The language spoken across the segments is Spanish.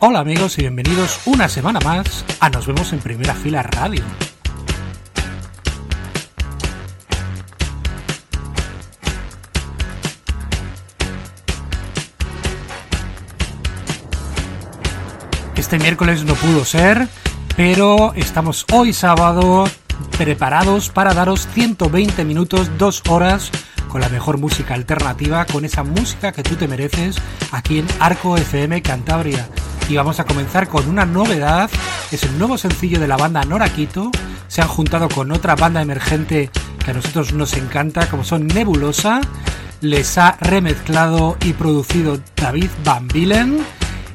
Hola amigos y bienvenidos una semana más a Nos vemos en primera fila radio. Este miércoles no pudo ser, pero estamos hoy sábado preparados para daros 120 minutos, 2 horas con la mejor música alternativa, con esa música que tú te mereces aquí en Arco FM Cantabria y vamos a comenzar con una novedad. Es el nuevo sencillo de la banda Noraquito. Se han juntado con otra banda emergente que a nosotros nos encanta, como son Nebulosa. Les ha remezclado y producido David Van Villen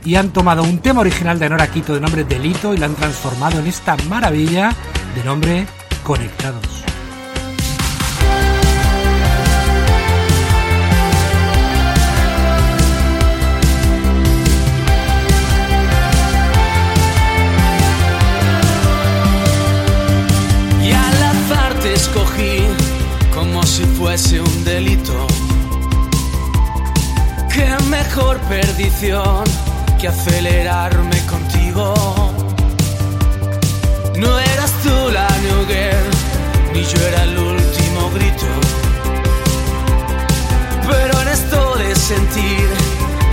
y han tomado un tema original de Noraquito de nombre Delito y lo han transformado en esta maravilla de nombre Conectados. Si fuese un delito. Qué mejor perdición que acelerarme contigo. No eras tú la New ni yo era el último grito. Pero en esto de sentir,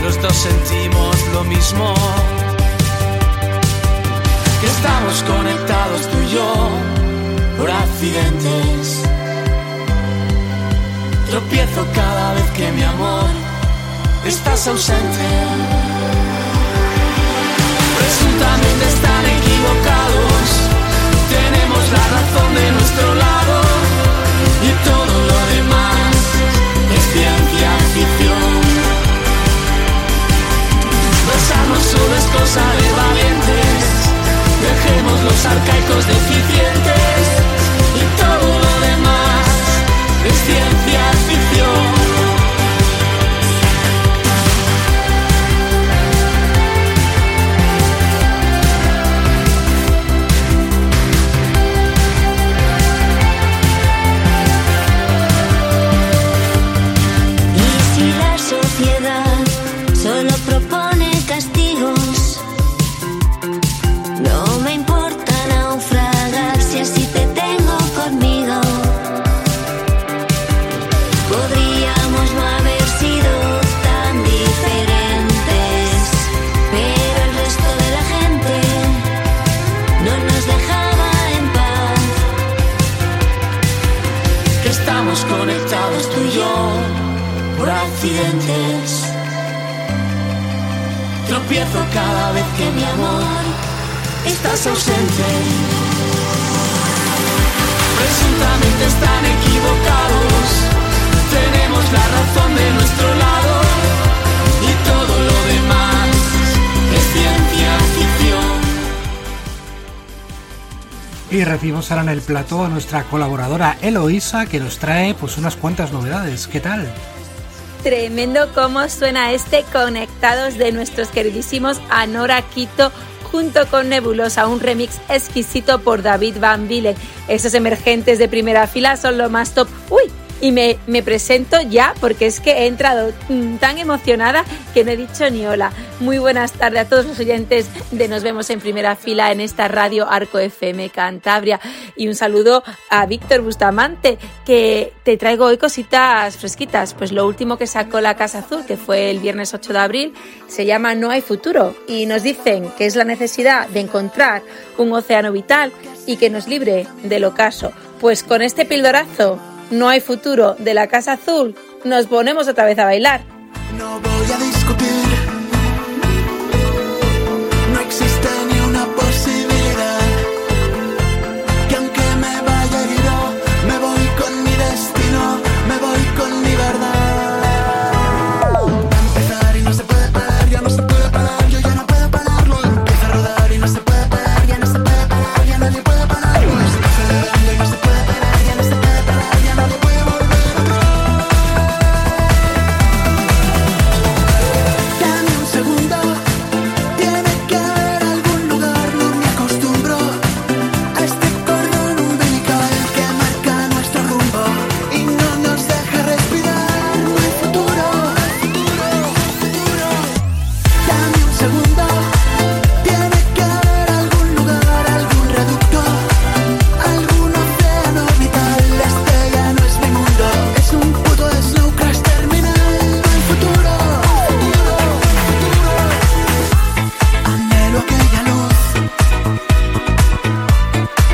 los dos sentimos lo mismo. Que estamos conectados tú y yo por accidentes Tropiezo cada vez que mi amor estás ausente. Cada vez que mi amor estás ausente. Presuntamente están equivocados, tenemos la razón de nuestro lado y todo lo demás es ciencia ficción. Y recibimos ahora en el plató a nuestra colaboradora Eloísa que nos trae pues unas cuantas novedades. ¿Qué tal? Tremendo cómo suena este Conectados de nuestros queridísimos Anora Quito junto con Nebulosa, un remix exquisito por David Van Villen. Esos emergentes de primera fila son lo más top. ¡Uy! Y me, presento ya porque es que he entrado tan emocionada que no he dicho ni hola. Muy buenas tardes a todos los oyentes de Nos vemos en primera fila en esta radio Arco FM Cantabria y un saludo a Víctor Bustamante que te traigo hoy cositas fresquitas. Pues lo último que sacó la Casa Azul, que fue el viernes 8 de abril, se llama No hay futuro y nos dicen que es la necesidad de encontrar un océano vital y que nos libre del ocaso. Pues con este pildorazo no hay futuro de la Casa Azul, nos ponemos otra vez a bailar. No voy a discutir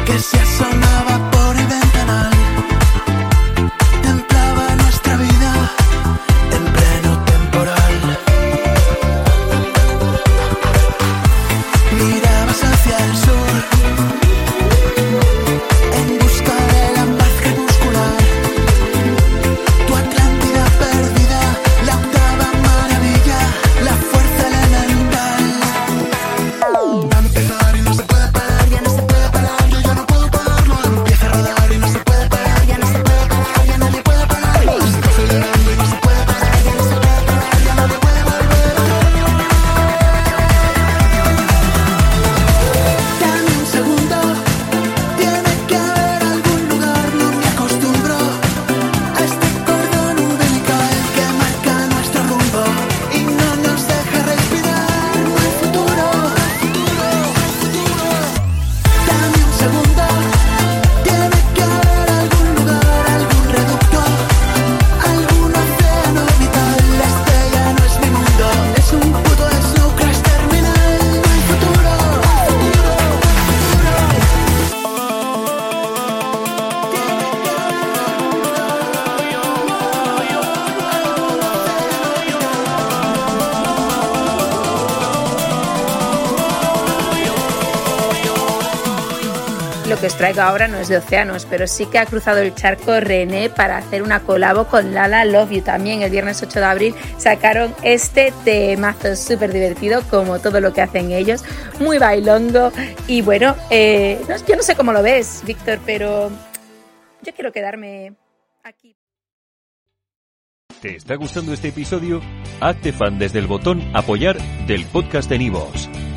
que seas Lo que os traigo ahora no es de océanos, pero sí que ha cruzado el charco René para hacer una colabo con Lala Love You. También el viernes 8 de abril sacaron este temazo súper divertido, como todo lo que hacen ellos, muy bailongo. Y bueno, eh, yo no sé cómo lo ves, Víctor, pero yo quiero quedarme aquí. ¿Te está gustando este episodio? Hazte fan desde el botón Apoyar del podcast de Nivos.